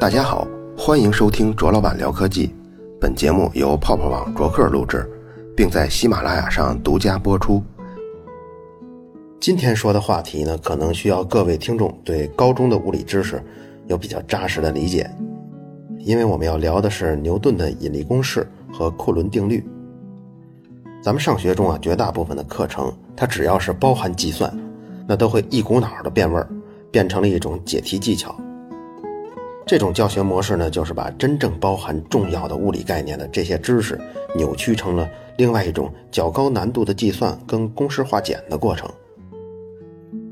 大家好，欢迎收听卓老板聊科技。本节目由泡泡网卓克录制，并在喜马拉雅上独家播出。今天说的话题呢，可能需要各位听众对高中的物理知识有比较扎实的理解，因为我们要聊的是牛顿的引力公式和库伦定律。咱们上学中啊，绝大部分的课程，它只要是包含计算，那都会一股脑的变味儿，变成了一种解题技巧。这种教学模式呢，就是把真正包含重要的物理概念的这些知识，扭曲成了另外一种较高难度的计算跟公式化简的过程。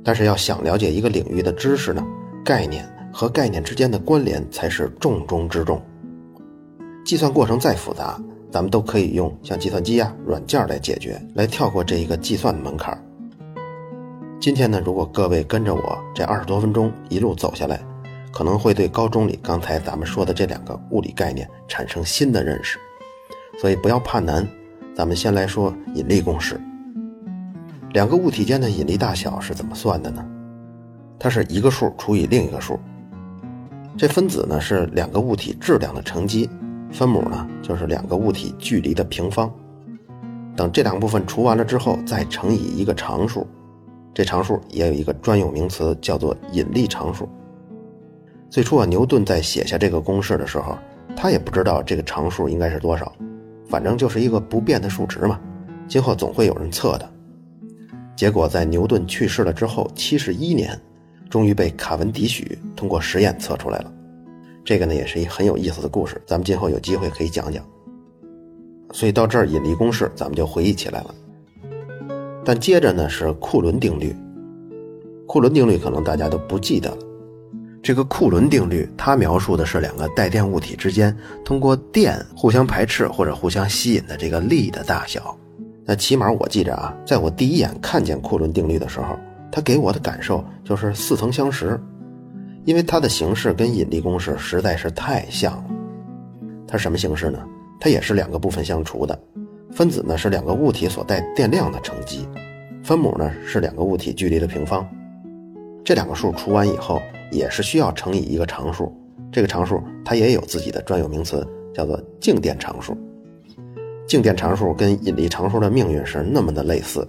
但是要想了解一个领域的知识呢，概念和概念之间的关联才是重中之重。计算过程再复杂，咱们都可以用像计算机呀、软件来解决，来跳过这一个计算的门槛。今天呢，如果各位跟着我这二十多分钟一路走下来。可能会对高中里刚才咱们说的这两个物理概念产生新的认识，所以不要怕难。咱们先来说引力公式。两个物体间的引力大小是怎么算的呢？它是一个数除以另一个数。这分子呢是两个物体质量的乘积，分母呢就是两个物体距离的平方。等这两部分除完了之后，再乘以一个常数。这常数也有一个专有名词，叫做引力常数。最初啊，牛顿在写下这个公式的时候，他也不知道这个常数应该是多少，反正就是一个不变的数值嘛。今后总会有人测的。结果在牛顿去世了之后，七十一年，终于被卡文迪许通过实验测出来了。这个呢，也是一很有意思的故事，咱们今后有机会可以讲讲。所以到这儿，引力公式咱们就回忆起来了。但接着呢，是库伦定律。库伦定律可能大家都不记得了。这个库伦定律，它描述的是两个带电物体之间通过电互相排斥或者互相吸引的这个力的大小。那起码我记着啊，在我第一眼看见库伦定律的时候，它给我的感受就是似曾相识，因为它的形式跟引力公式实在是太像了。它什么形式呢？它也是两个部分相除的，分子呢是两个物体所带电量的乘积，分母呢是两个物体距离的平方。这两个数除完以后。也是需要乘以一个常数，这个常数它也有自己的专有名词，叫做静电常数。静电常数跟引力常数的命运是那么的类似，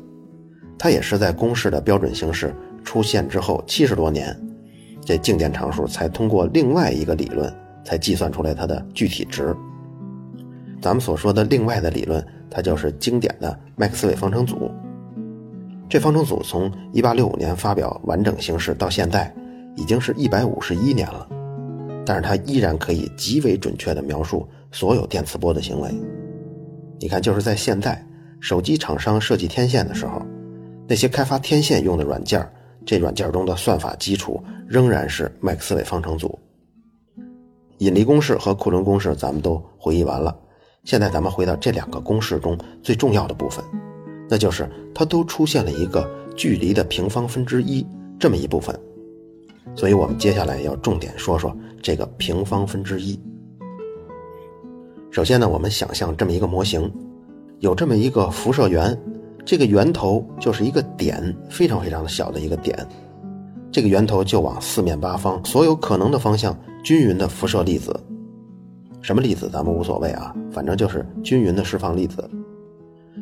它也是在公式的标准形式出现之后七十多年，这静电常数才通过另外一个理论才计算出来它的具体值。咱们所说的另外的理论，它就是经典的麦克斯韦方程组。这方程组从1865年发表完整形式到现在。已经是一百五十一年了，但是它依然可以极为准确地描述所有电磁波的行为。你看，就是在现在，手机厂商设计天线的时候，那些开发天线用的软件，这软件中的算法基础仍然是麦克斯韦方程组。引力公式和库伦公式咱们都回忆完了，现在咱们回到这两个公式中最重要的部分，那就是它都出现了一个距离的平方分之一这么一部分。所以，我们接下来要重点说说这个平方分之一。首先呢，我们想象这么一个模型，有这么一个辐射源，这个源头就是一个点，非常非常的小的一个点。这个源头就往四面八方所有可能的方向均匀的辐射粒子。什么粒子咱们无所谓啊，反正就是均匀的释放粒子。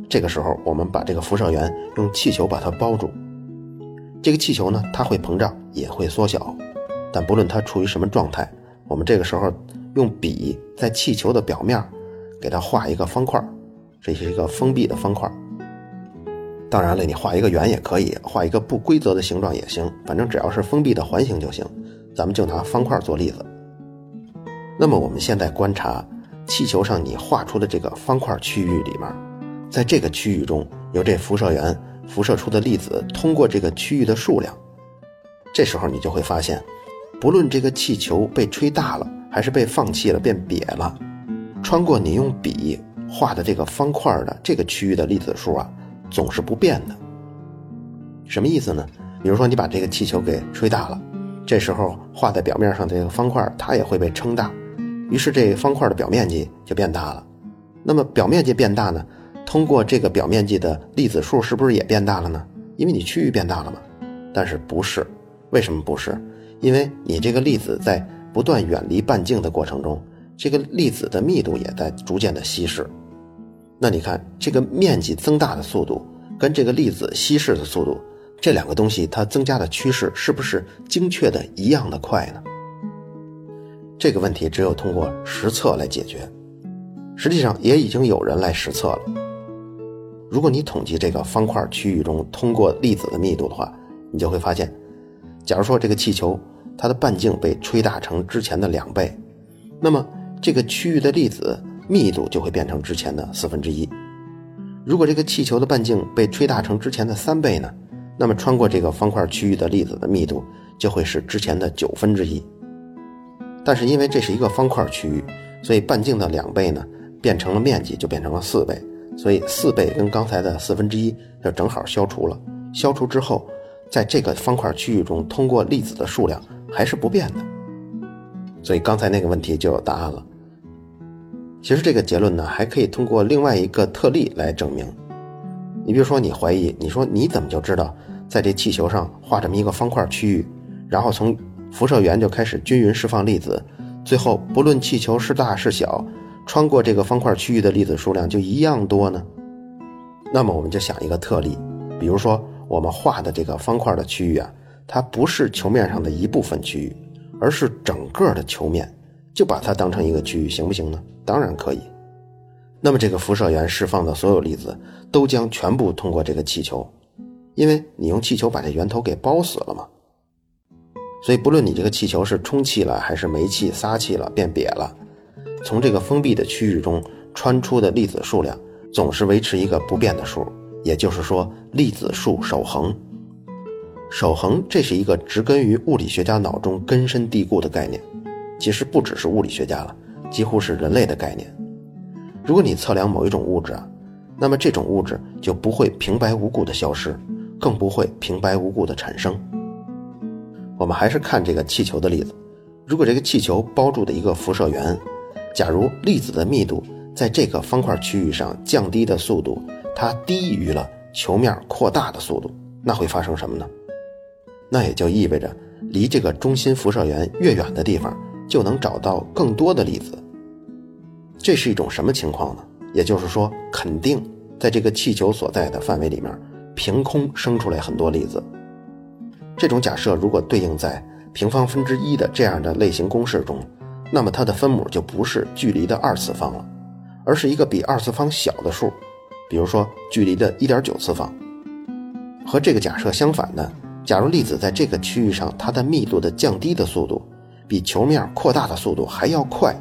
这个时候，我们把这个辐射源用气球把它包住。这个气球呢，它会膨胀，也会缩小，但不论它处于什么状态，我们这个时候用笔在气球的表面给它画一个方块，这是一个封闭的方块。当然了，你画一个圆也可以，画一个不规则的形状也行，反正只要是封闭的环形就行。咱们就拿方块做例子。那么我们现在观察气球上你画出的这个方块区域里面，在这个区域中有这辐射源。辐射出的粒子通过这个区域的数量，这时候你就会发现，不论这个气球被吹大了，还是被放弃了变瘪了，穿过你用笔画的这个方块的这个区域的粒子数啊，总是不变的。什么意思呢？比如说你把这个气球给吹大了，这时候画在表面上这个方块它也会被撑大，于是这方块的表面积就变大了。那么表面积变大呢？通过这个表面积的粒子数是不是也变大了呢？因为你区域变大了嘛。但是不是？为什么不是？因为你这个粒子在不断远离半径的过程中，这个粒子的密度也在逐渐的稀释。那你看，这个面积增大的速度跟这个粒子稀释的速度，这两个东西它增加的趋势是不是精确的一样的快呢？这个问题只有通过实测来解决。实际上也已经有人来实测了。如果你统计这个方块区域中通过粒子的密度的话，你就会发现，假如说这个气球它的半径被吹大成之前的两倍，那么这个区域的粒子密度就会变成之前的四分之一。如果这个气球的半径被吹大成之前的三倍呢，那么穿过这个方块区域的粒子的密度就会是之前的九分之一。但是因为这是一个方块区域，所以半径的两倍呢。变成了面积就变成了四倍，所以四倍跟刚才的四分之一就正好消除了。消除之后，在这个方块区域中通过粒子的数量还是不变的，所以刚才那个问题就有答案了。其实这个结论呢，还可以通过另外一个特例来证明。你比如说，你怀疑，你说你怎么就知道在这气球上画这么一个方块区域，然后从辐射源就开始均匀释放粒子，最后不论气球是大是小。穿过这个方块区域的粒子数量就一样多呢？那么我们就想一个特例，比如说我们画的这个方块的区域啊，它不是球面上的一部分区域，而是整个的球面，就把它当成一个区域，行不行呢？当然可以。那么这个辐射源释放的所有粒子都将全部通过这个气球，因为你用气球把这源头给包死了嘛。所以不论你这个气球是充气了还是没气撒气了变瘪了。从这个封闭的区域中穿出的粒子数量总是维持一个不变的数，也就是说粒子数守恒。守恒，这是一个植根于物理学家脑中根深蒂固的概念，其实不只是物理学家了，几乎是人类的概念。如果你测量某一种物质啊，那么这种物质就不会平白无故的消失，更不会平白无故的产生。我们还是看这个气球的例子，如果这个气球包住的一个辐射源。假如粒子的密度在这个方块区域上降低的速度，它低于了球面扩大的速度，那会发生什么呢？那也就意味着，离这个中心辐射源越远的地方，就能找到更多的粒子。这是一种什么情况呢？也就是说，肯定在这个气球所在的范围里面，凭空生出来很多粒子。这种假设如果对应在平方分之一的这样的类型公式中。那么它的分母就不是距离的二次方了，而是一个比二次方小的数，比如说距离的一点九次方。和这个假设相反的，假如粒子在这个区域上，它的密度的降低的速度比球面扩大的速度还要快，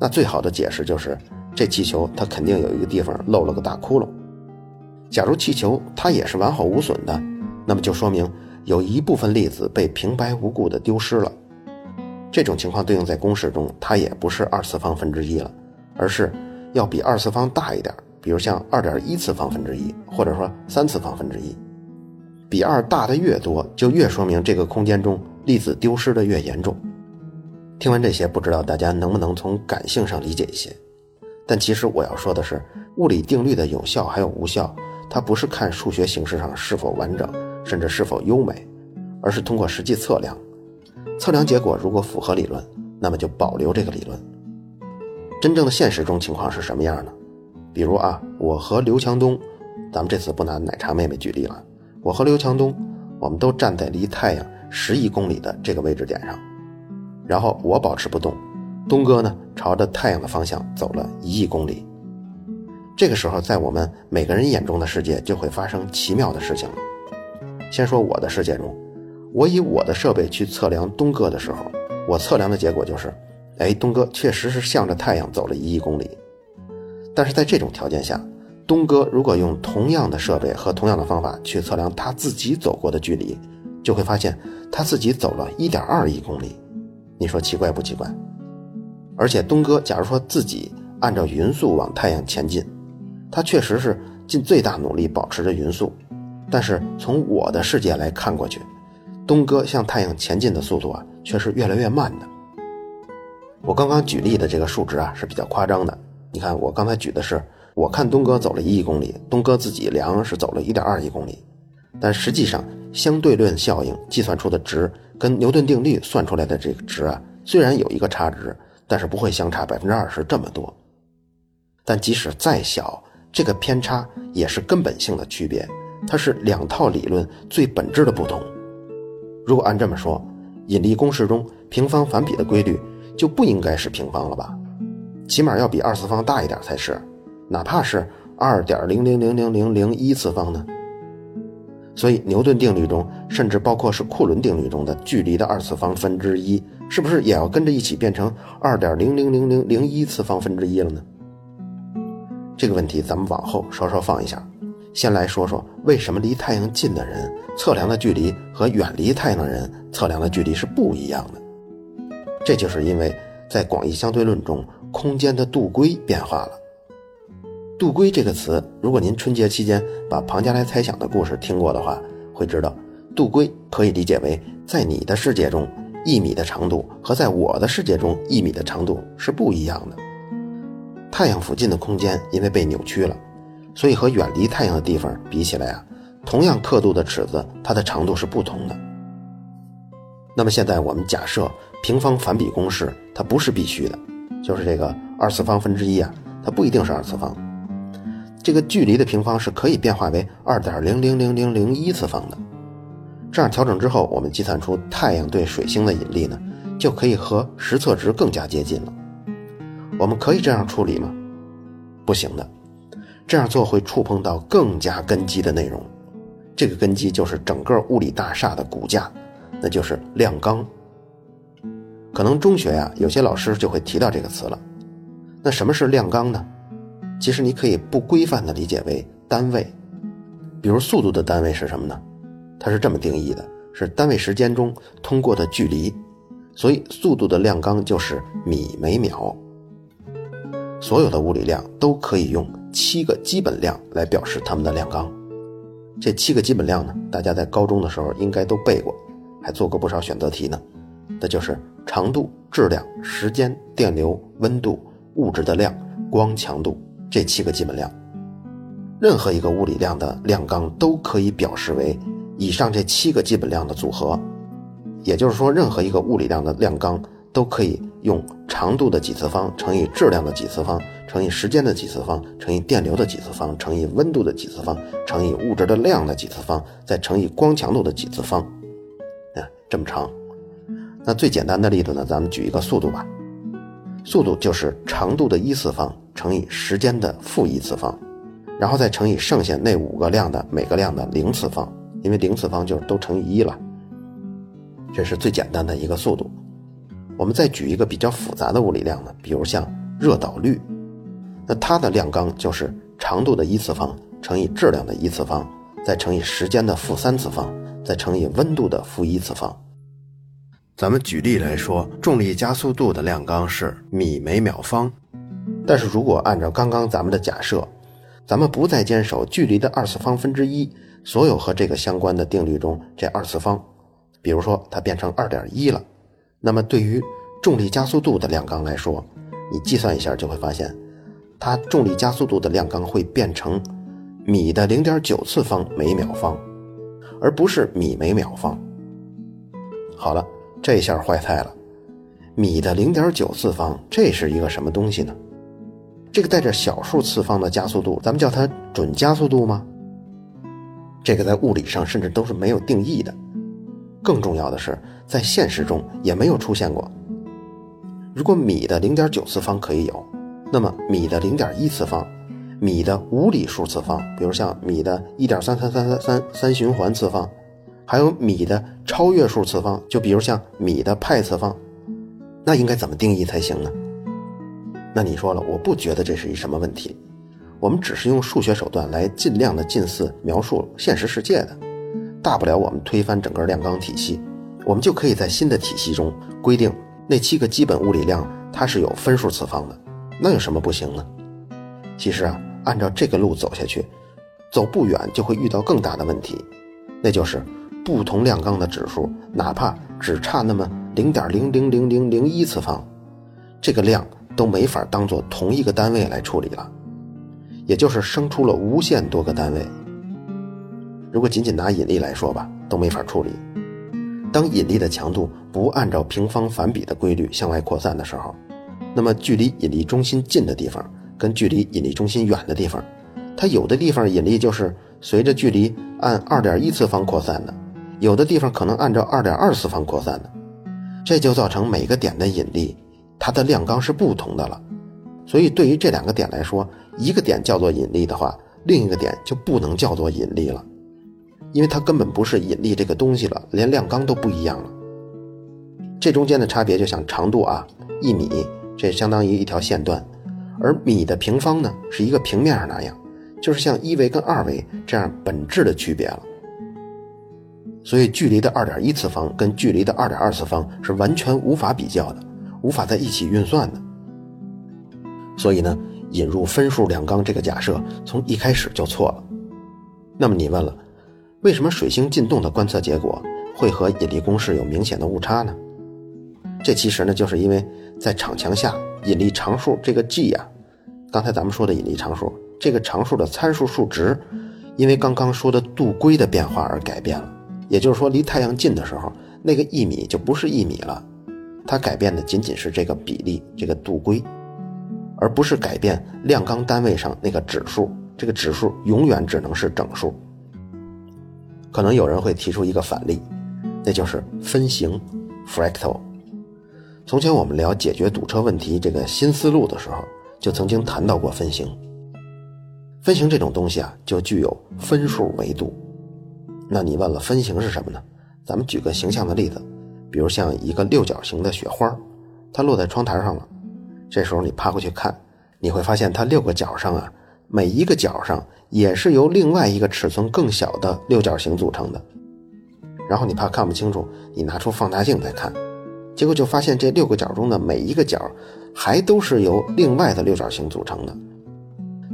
那最好的解释就是这气球它肯定有一个地方漏了个大窟窿。假如气球它也是完好无损的，那么就说明有一部分粒子被平白无故的丢失了。这种情况对应在公式中，它也不是二次方分之一了，而是要比二次方大一点，比如像二点一次方分之一，或者说三次方分之一。比二大的越多，就越说明这个空间中粒子丢失的越严重。听完这些，不知道大家能不能从感性上理解一些？但其实我要说的是，物理定律的有效还有无效，它不是看数学形式上是否完整，甚至是否优美，而是通过实际测量。测量结果如果符合理论，那么就保留这个理论。真正的现实中情况是什么样呢？比如啊，我和刘强东，咱们这次不拿奶茶妹妹举例了。我和刘强东，我们都站在离太阳十亿公里的这个位置点上，然后我保持不动，东哥呢朝着太阳的方向走了一亿公里。这个时候，在我们每个人眼中的世界就会发生奇妙的事情了。先说我的世界中。我以我的设备去测量东哥的时候，我测量的结果就是，哎，东哥确实是向着太阳走了一亿公里。但是在这种条件下，东哥如果用同样的设备和同样的方法去测量他自己走过的距离，就会发现他自己走了一点二亿公里。你说奇怪不奇怪？而且东哥假如说自己按照匀速往太阳前进，他确实是尽最大努力保持着匀速，但是从我的世界来看过去。东哥向太阳前进的速度啊，却是越来越慢的。我刚刚举例的这个数值啊是比较夸张的。你看，我刚才举的是我看东哥走了一亿公里，东哥自己量是走了一点二亿公里，但实际上相对论效应计算出的值跟牛顿定律算出来的这个值啊，虽然有一个差值，但是不会相差百分之二十这么多。但即使再小，这个偏差也是根本性的区别，它是两套理论最本质的不同。如果按这么说，引力公式中平方反比的规律就不应该是平方了吧？起码要比二次方大一点才是，哪怕是二点零零零零零零一次方呢？所以牛顿定律中，甚至包括是库伦定律中的距离的二次方分之一，是不是也要跟着一起变成二点零零零零零一次方分之一了呢？这个问题咱们往后稍稍放一下，先来说说为什么离太阳近的人测量的距离和远离太阳的人测量的距离是不一样的。这就是因为在广义相对论中，空间的度规变化了。度规这个词，如果您春节期间把庞加莱猜想的故事听过的话，会知道，度规可以理解为在你的世界中，一米的长度和在我的世界中一米的长度是不一样的。太阳附近的空间因为被扭曲了，所以和远离太阳的地方比起来啊，同样刻度的尺子，它的长度是不同的。那么现在我们假设平方反比公式它不是必须的，就是这个二次方分之一啊，它不一定是二次方。这个距离的平方是可以变化为二点零零零零零一次方的，这样调整之后，我们计算出太阳对水星的引力呢，就可以和实测值更加接近了。我们可以这样处理吗？不行的，这样做会触碰到更加根基的内容，这个根基就是整个物理大厦的骨架，那就是量纲。可能中学呀，有些老师就会提到这个词了。那什么是量纲呢？其实你可以不规范的理解为单位，比如速度的单位是什么呢？它是这么定义的：是单位时间中通过的距离，所以速度的量纲就是米每秒。所有的物理量都可以用七个基本量来表示它们的量纲。这七个基本量呢，大家在高中的时候应该都背过，还做过不少选择题呢。那就是长度、质量、时间、电流、温度、物质的量、光强度。这七个基本量，任何一个物理量的量纲都可以表示为以上这七个基本量的组合。也就是说，任何一个物理量的量纲都可以用长度的几次方乘以质量的几次方乘以时间的几次方乘以电流的几次方乘以温度的几次方乘以物质的量的几次方再乘以光强度的几次方。啊，这么长。那最简单的例子呢，咱们举一个速度吧。速度就是长度的一次方。乘以时间的负一次方，然后再乘以剩下那五个量的每个量的零次方，因为零次方就是都乘以一了。这是最简单的一个速度。我们再举一个比较复杂的物理量呢，比如像热导率，那它的量纲就是长度的一次方乘以质量的一次方，再乘以时间的负三次方，再乘以温度的负一次方。咱们举例来说，重力加速度的量纲是米每秒方。但是如果按照刚刚咱们的假设，咱们不再坚守距离的二次方分之一，所有和这个相关的定律中这二次方，比如说它变成二点一了，那么对于重力加速度的量纲来说，你计算一下就会发现，它重力加速度的量纲会变成米的零点九次方每秒方，而不是米每秒方。好了，这下坏菜了，米的零点九次方，这是一个什么东西呢？这个带着小数次方的加速度，咱们叫它准加速度吗？这个在物理上甚至都是没有定义的。更重要的是，在现实中也没有出现过。如果米的零点九次方可以有，那么米的零点一次方、米的无理数次方，比如像米的一点三三三三三三循环次方，还有米的超越数次方，就比如像米的派次方，那应该怎么定义才行呢？那你说了，我不觉得这是一什么问题，我们只是用数学手段来尽量的近似描述现实世界的，大不了我们推翻整个量纲体系，我们就可以在新的体系中规定那七个基本物理量它是有分数次方的，那有什么不行呢？其实啊，按照这个路走下去，走不远就会遇到更大的问题，那就是不同量纲的指数哪怕只差那么零点零零零零零一次方，这个量。都没法当做同一个单位来处理了，也就是生出了无限多个单位。如果仅仅拿引力来说吧，都没法处理。当引力的强度不按照平方反比的规律向外扩散的时候，那么距离引力中心近的地方跟距离引力中心远的地方，它有的地方引力就是随着距离按二点一次方扩散的，有的地方可能按照二点二次方扩散的，这就造成每个点的引力它的量纲是不同的了。所以对于这两个点来说，一个点叫做引力的话，另一个点就不能叫做引力了。因为它根本不是引力这个东西了，连量纲都不一样了。这中间的差别就像长度啊，一米，这相当于一条线段，而米的平方呢，是一个平面上那样，就是像一维跟二维这样本质的区别了。所以距离的二点一次方跟距离的二点二次方是完全无法比较的，无法在一起运算的。所以呢，引入分数量纲这个假设从一开始就错了。那么你问了？为什么水星进动的观测结果会和引力公式有明显的误差呢？这其实呢，就是因为在场墙下引力常数这个 g 呀，刚才咱们说的引力常数这个常数的参数数值，因为刚刚说的度规的变化而改变了。也就是说，离太阳近的时候，那个一米就不是一米了，它改变的仅仅是这个比例，这个度规，而不是改变量纲单位上那个指数。这个指数永远只能是整数。可能有人会提出一个反例，那就是分形 （fractal）。从前我们聊解决堵车问题这个新思路的时候，就曾经谈到过分形。分形这种东西啊，就具有分数维度。那你问了分形是什么呢？咱们举个形象的例子，比如像一个六角形的雪花，它落在窗台上了。这时候你趴过去看，你会发现它六个角上啊，每一个角上。也是由另外一个尺寸更小的六角形组成的，然后你怕看不清楚，你拿出放大镜再看，结果就发现这六个角中的每一个角，还都是由另外的六角形组成的。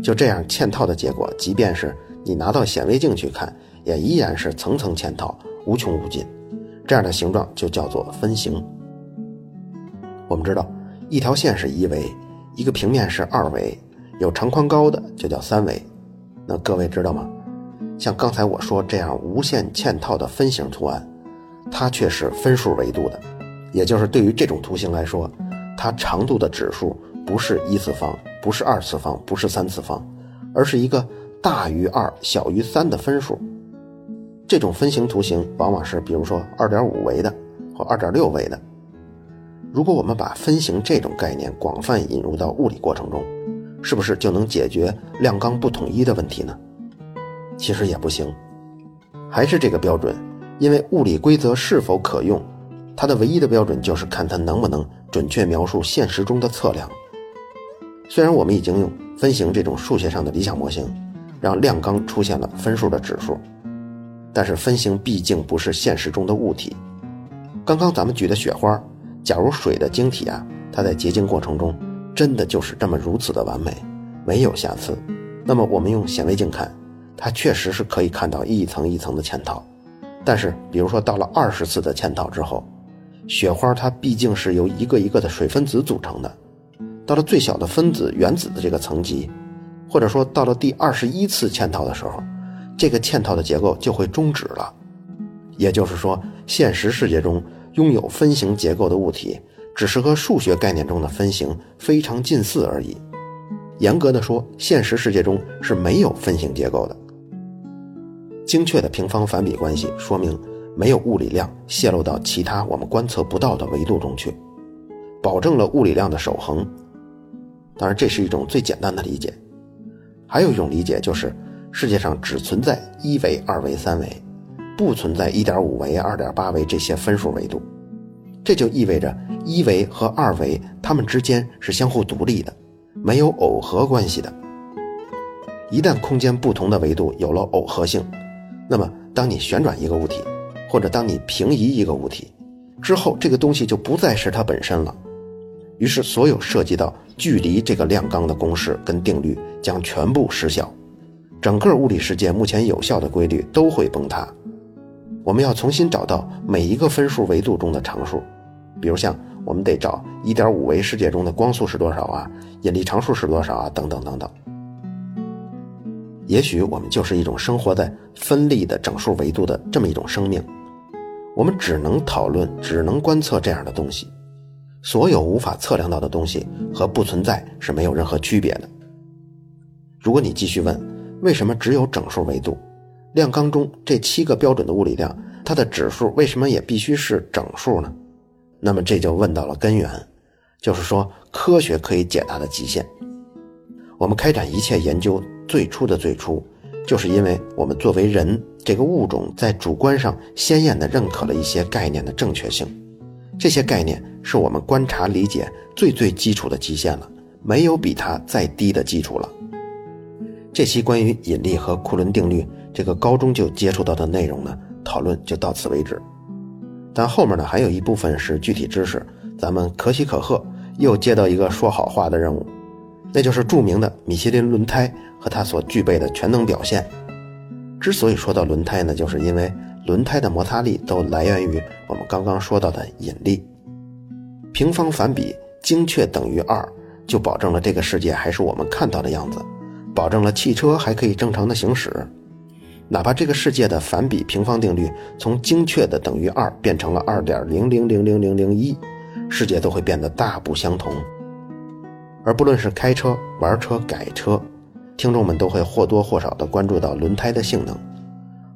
就这样嵌套的结果，即便是你拿到显微镜去看，也依然是层层嵌套，无穷无尽。这样的形状就叫做分形。我们知道，一条线是一维，一个平面是二维，有长宽高的就叫三维。那各位知道吗？像刚才我说这样无限嵌套的分形图案，它却是分数维度的，也就是对于这种图形来说，它长度的指数不是一次方，不是二次方，不是三次方，而是一个大于二、小于三的分数。这种分形图形往往是，比如说二点五维的或二点六维的。如果我们把分形这种概念广泛引入到物理过程中，是不是就能解决量纲不统一的问题呢？其实也不行，还是这个标准，因为物理规则是否可用，它的唯一的标准就是看它能不能准确描述现实中的测量。虽然我们已经用分形这种数学上的理想模型，让量纲出现了分数的指数，但是分形毕竟不是现实中的物体。刚刚咱们举的雪花，假如水的晶体啊，它在结晶过程中。真的就是这么如此的完美，没有瑕疵。那么我们用显微镜看，它确实是可以看到一层一层的嵌套。但是，比如说到了二十次的嵌套之后，雪花它毕竟是由一个一个的水分子组成的。到了最小的分子原子的这个层级，或者说到了第二十一次嵌套的时候，这个嵌套的结构就会终止了。也就是说，现实世界中拥有分形结构的物体。只是和数学概念中的分形非常近似而已。严格的说，现实世界中是没有分形结构的。精确的平方反比关系说明没有物理量泄露到其他我们观测不到的维度中去，保证了物理量的守恒。当然，这是一种最简单的理解。还有一种理解就是，世界上只存在一维、二维、三维，不存在一点五维、二点八维这些分数维度。这就意味着一维和二维它们之间是相互独立的，没有耦合关系的。一旦空间不同的维度有了耦合性，那么当你旋转一个物体，或者当你平移一个物体之后，这个东西就不再是它本身了。于是，所有涉及到距离这个量纲的公式跟定律将全部失效，整个物理世界目前有效的规律都会崩塌。我们要重新找到每一个分数维度中的常数。比如像我们得找一点五维世界中的光速是多少啊，引力常数是多少啊，等等等等。也许我们就是一种生活在分立的整数维度的这么一种生命，我们只能讨论，只能观测这样的东西。所有无法测量到的东西和不存在是没有任何区别的。如果你继续问，为什么只有整数维度？量纲中这七个标准的物理量，它的指数为什么也必须是整数呢？那么这就问到了根源，就是说科学可以解答的极限。我们开展一切研究最初的最初，就是因为我们作为人这个物种，在主观上鲜艳地认可了一些概念的正确性。这些概念是我们观察理解最最基础的极限了，没有比它再低的基础了。这期关于引力和库伦定律这个高中就接触到的内容呢，讨论就到此为止。但后面呢还有一部分是具体知识，咱们可喜可贺又接到一个说好话的任务，那就是著名的米其林轮胎和它所具备的全能表现。之所以说到轮胎呢，就是因为。轮胎的摩擦力都来源于我们刚刚说到的引力。平方反比精确等于二，就保证了这个世界还是我们看到的样子，保证了汽车还可以正常的行驶。哪怕这个世界的反比平方定律从精确的等于二变成了二点零零零零零零一，世界都会变得大不相同。而不论是开车、玩车、改车，听众们都会或多或少地关注到轮胎的性能。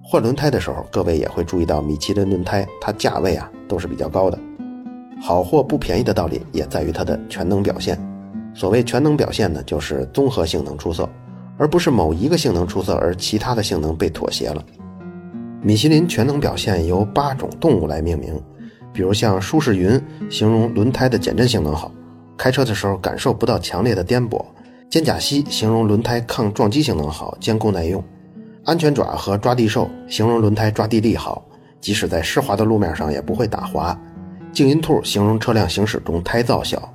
换轮胎的时候，各位也会注意到米其林轮胎，它价位啊都是比较高的。好货不便宜的道理也在于它的全能表现。所谓全能表现呢，就是综合性能出色，而不是某一个性能出色而其他的性能被妥协了。米其林全能表现由八种动物来命名，比如像舒适云形容轮胎的减震性能好，开车的时候感受不到强烈的颠簸；肩胛膝形容轮胎抗撞击性能好，坚固耐用。安全爪和抓地兽形容轮胎抓地力好，即使在湿滑的路面上也不会打滑。静音兔形容车辆行驶中胎噪小。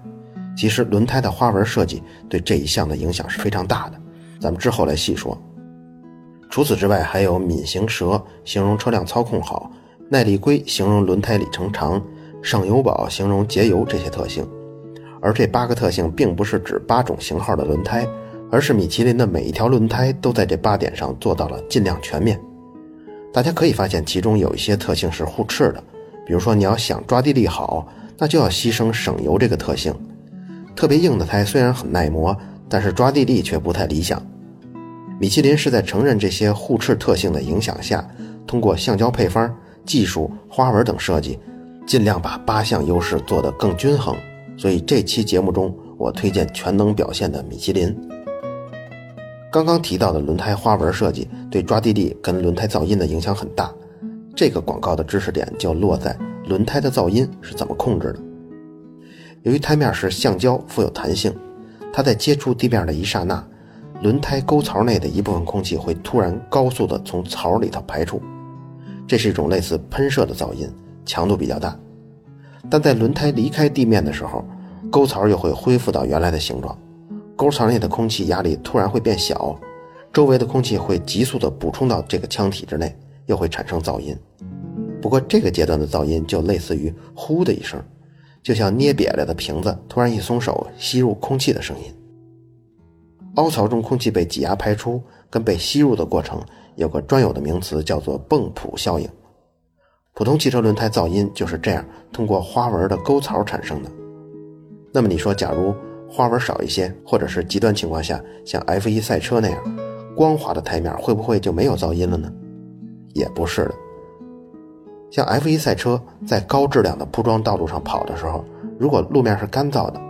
其实轮胎的花纹设计对这一项的影响是非常大的，咱们之后来细说。除此之外，还有敏行蛇形容车辆操控好，耐力龟形容轮胎里程长，省油宝形容节油这些特性。而这八个特性并不是指八种型号的轮胎。而是米其林的每一条轮胎都在这八点上做到了尽量全面。大家可以发现，其中有一些特性是互斥的。比如说，你要想抓地力好，那就要牺牲省油这个特性。特别硬的胎虽然很耐磨，但是抓地力却不太理想。米其林是在承认这些互斥特性的影响下，通过橡胶配方、技术、花纹等设计，尽量把八项优势做得更均衡。所以这期节目中，我推荐全能表现的米其林。刚刚提到的轮胎花纹设计对抓地力跟轮胎噪音的影响很大，这个广告的知识点就落在轮胎的噪音是怎么控制的。由于胎面是橡胶，富有弹性，它在接触地面的一刹那，轮胎沟槽内的一部分空气会突然高速的从槽里头排出，这是一种类似喷射的噪音，强度比较大。但在轮胎离开地面的时候，沟槽又会恢复到原来的形状。沟槽内的空气压力突然会变小，周围的空气会急速地补充到这个腔体之内，又会产生噪音。不过这个阶段的噪音就类似于“呼”的一声，就像捏瘪了的瓶子突然一松手吸入空气的声音。凹槽中空气被挤压排出，跟被吸入的过程有个专有的名词，叫做泵浦效应。普通汽车轮胎噪音就是这样通过花纹的沟槽产生的。那么你说，假如？花纹少一些，或者是极端情况下，像 F1 赛车那样光滑的胎面，会不会就没有噪音了呢？也不是的。像 F1 赛车在高质量的铺装道路上跑的时候，如果路面是干燥的，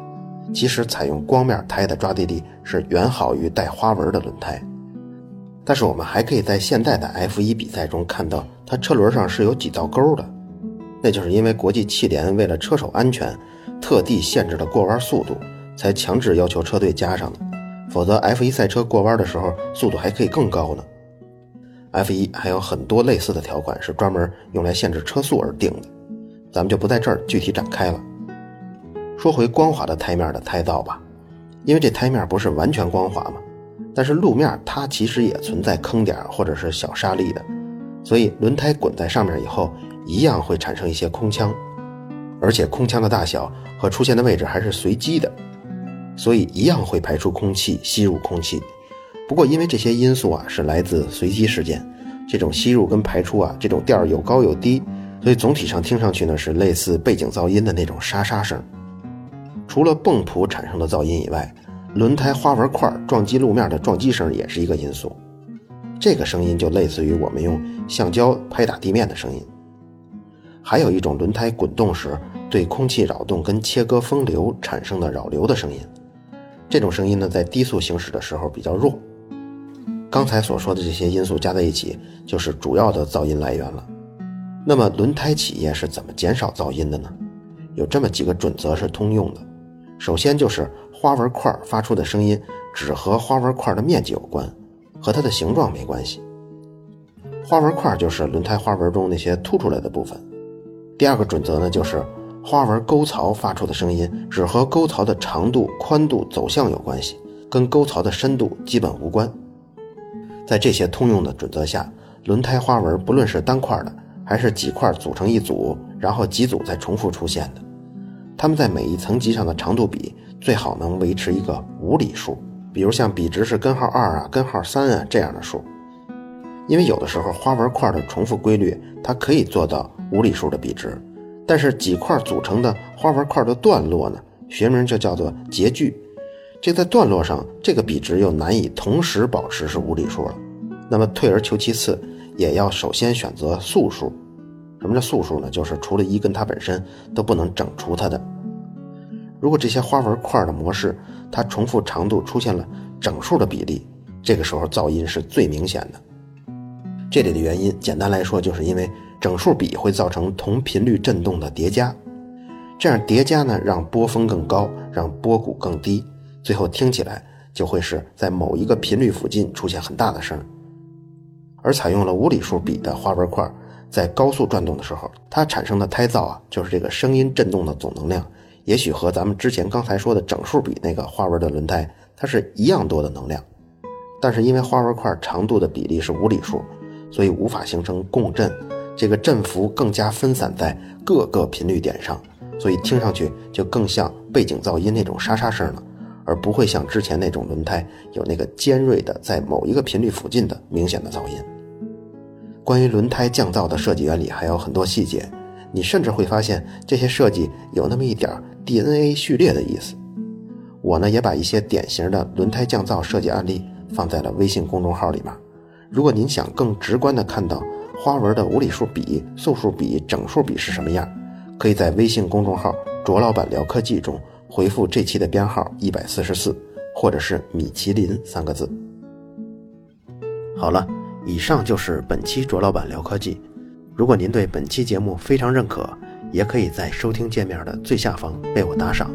其实采用光面胎的抓地力是远好于带花纹的轮胎。但是我们还可以在现在的 F1 比赛中看到，它车轮上是有几道沟的，那就是因为国际汽联为了车手安全，特地限制了过弯速度。才强制要求车队加上的，否则 F1 赛车过弯的时候速度还可以更高呢。F1 还有很多类似的条款是专门用来限制车速而定的，咱们就不在这儿具体展开了。说回光滑的胎面的胎噪吧，因为这胎面不是完全光滑嘛，但是路面它其实也存在坑点或者是小沙粒的，所以轮胎滚在上面以后，一样会产生一些空腔，而且空腔的大小和出现的位置还是随机的。所以一样会排出空气，吸入空气。不过因为这些因素啊是来自随机事件，这种吸入跟排出啊，这种调儿有高有低，所以总体上听上去呢是类似背景噪音的那种沙沙声。除了泵浦产生的噪音以外，轮胎花纹块撞击路面的撞击声也是一个因素。这个声音就类似于我们用橡胶拍打地面的声音。还有一种轮胎滚动时对空气扰动跟切割风流产生的扰流的声音，这种声音呢在低速行驶的时候比较弱。刚才所说的这些因素加在一起，就是主要的噪音来源了。那么轮胎企业是怎么减少噪音的呢？有这么几个准则是通用的。首先就是花纹块发出的声音只和花纹块的面积有关，和它的形状没关系。花纹块就是轮胎花纹中那些凸出来的部分。第二个准则呢，就是花纹沟槽发出的声音只和沟槽的长度、宽度、走向有关系，跟沟槽的深度基本无关。在这些通用的准则下，轮胎花纹不论是单块的，还是几块组成一组，然后几组再重复出现的，它们在每一层级上的长度比最好能维持一个无理数，比如像比值是根号二啊、根号三啊这样的数。因为有的时候花纹块的重复规律，它可以做到无理数的比值，但是几块组成的花纹块的段落呢，学名就叫做截距。这在段落上，这个比值又难以同时保持是无理数了。那么退而求其次，也要首先选择素数。什么叫素数呢？就是除了一跟它本身都不能整除它的。如果这些花纹块的模式，它重复长度出现了整数的比例，这个时候噪音是最明显的。这里的原因，简单来说，就是因为整数比会造成同频率振动的叠加，这样叠加呢，让波峰更高，让波谷更低。最后听起来就会是在某一个频率附近出现很大的声，而采用了无理数比的花纹块，在高速转动的时候，它产生的胎噪啊，就是这个声音振动的总能量，也许和咱们之前刚才说的整数比那个花纹的轮胎，它是一样多的能量，但是因为花纹块长度的比例是无理数，所以无法形成共振，这个振幅更加分散在各个频率点上，所以听上去就更像背景噪音那种沙沙声了。而不会像之前那种轮胎有那个尖锐的在某一个频率附近的明显的噪音。关于轮胎降噪的设计原理还有很多细节，你甚至会发现这些设计有那么一点 DNA 序列的意思。我呢也把一些典型的轮胎降噪设计案例放在了微信公众号里面。如果您想更直观的看到花纹的无理数比、素数比、整数比是什么样，可以在微信公众号“卓老板聊科技”中。回复这期的编号一百四十四，或者是米其林三个字。好了，以上就是本期卓老板聊科技。如果您对本期节目非常认可，也可以在收听界面的最下方为我打赏。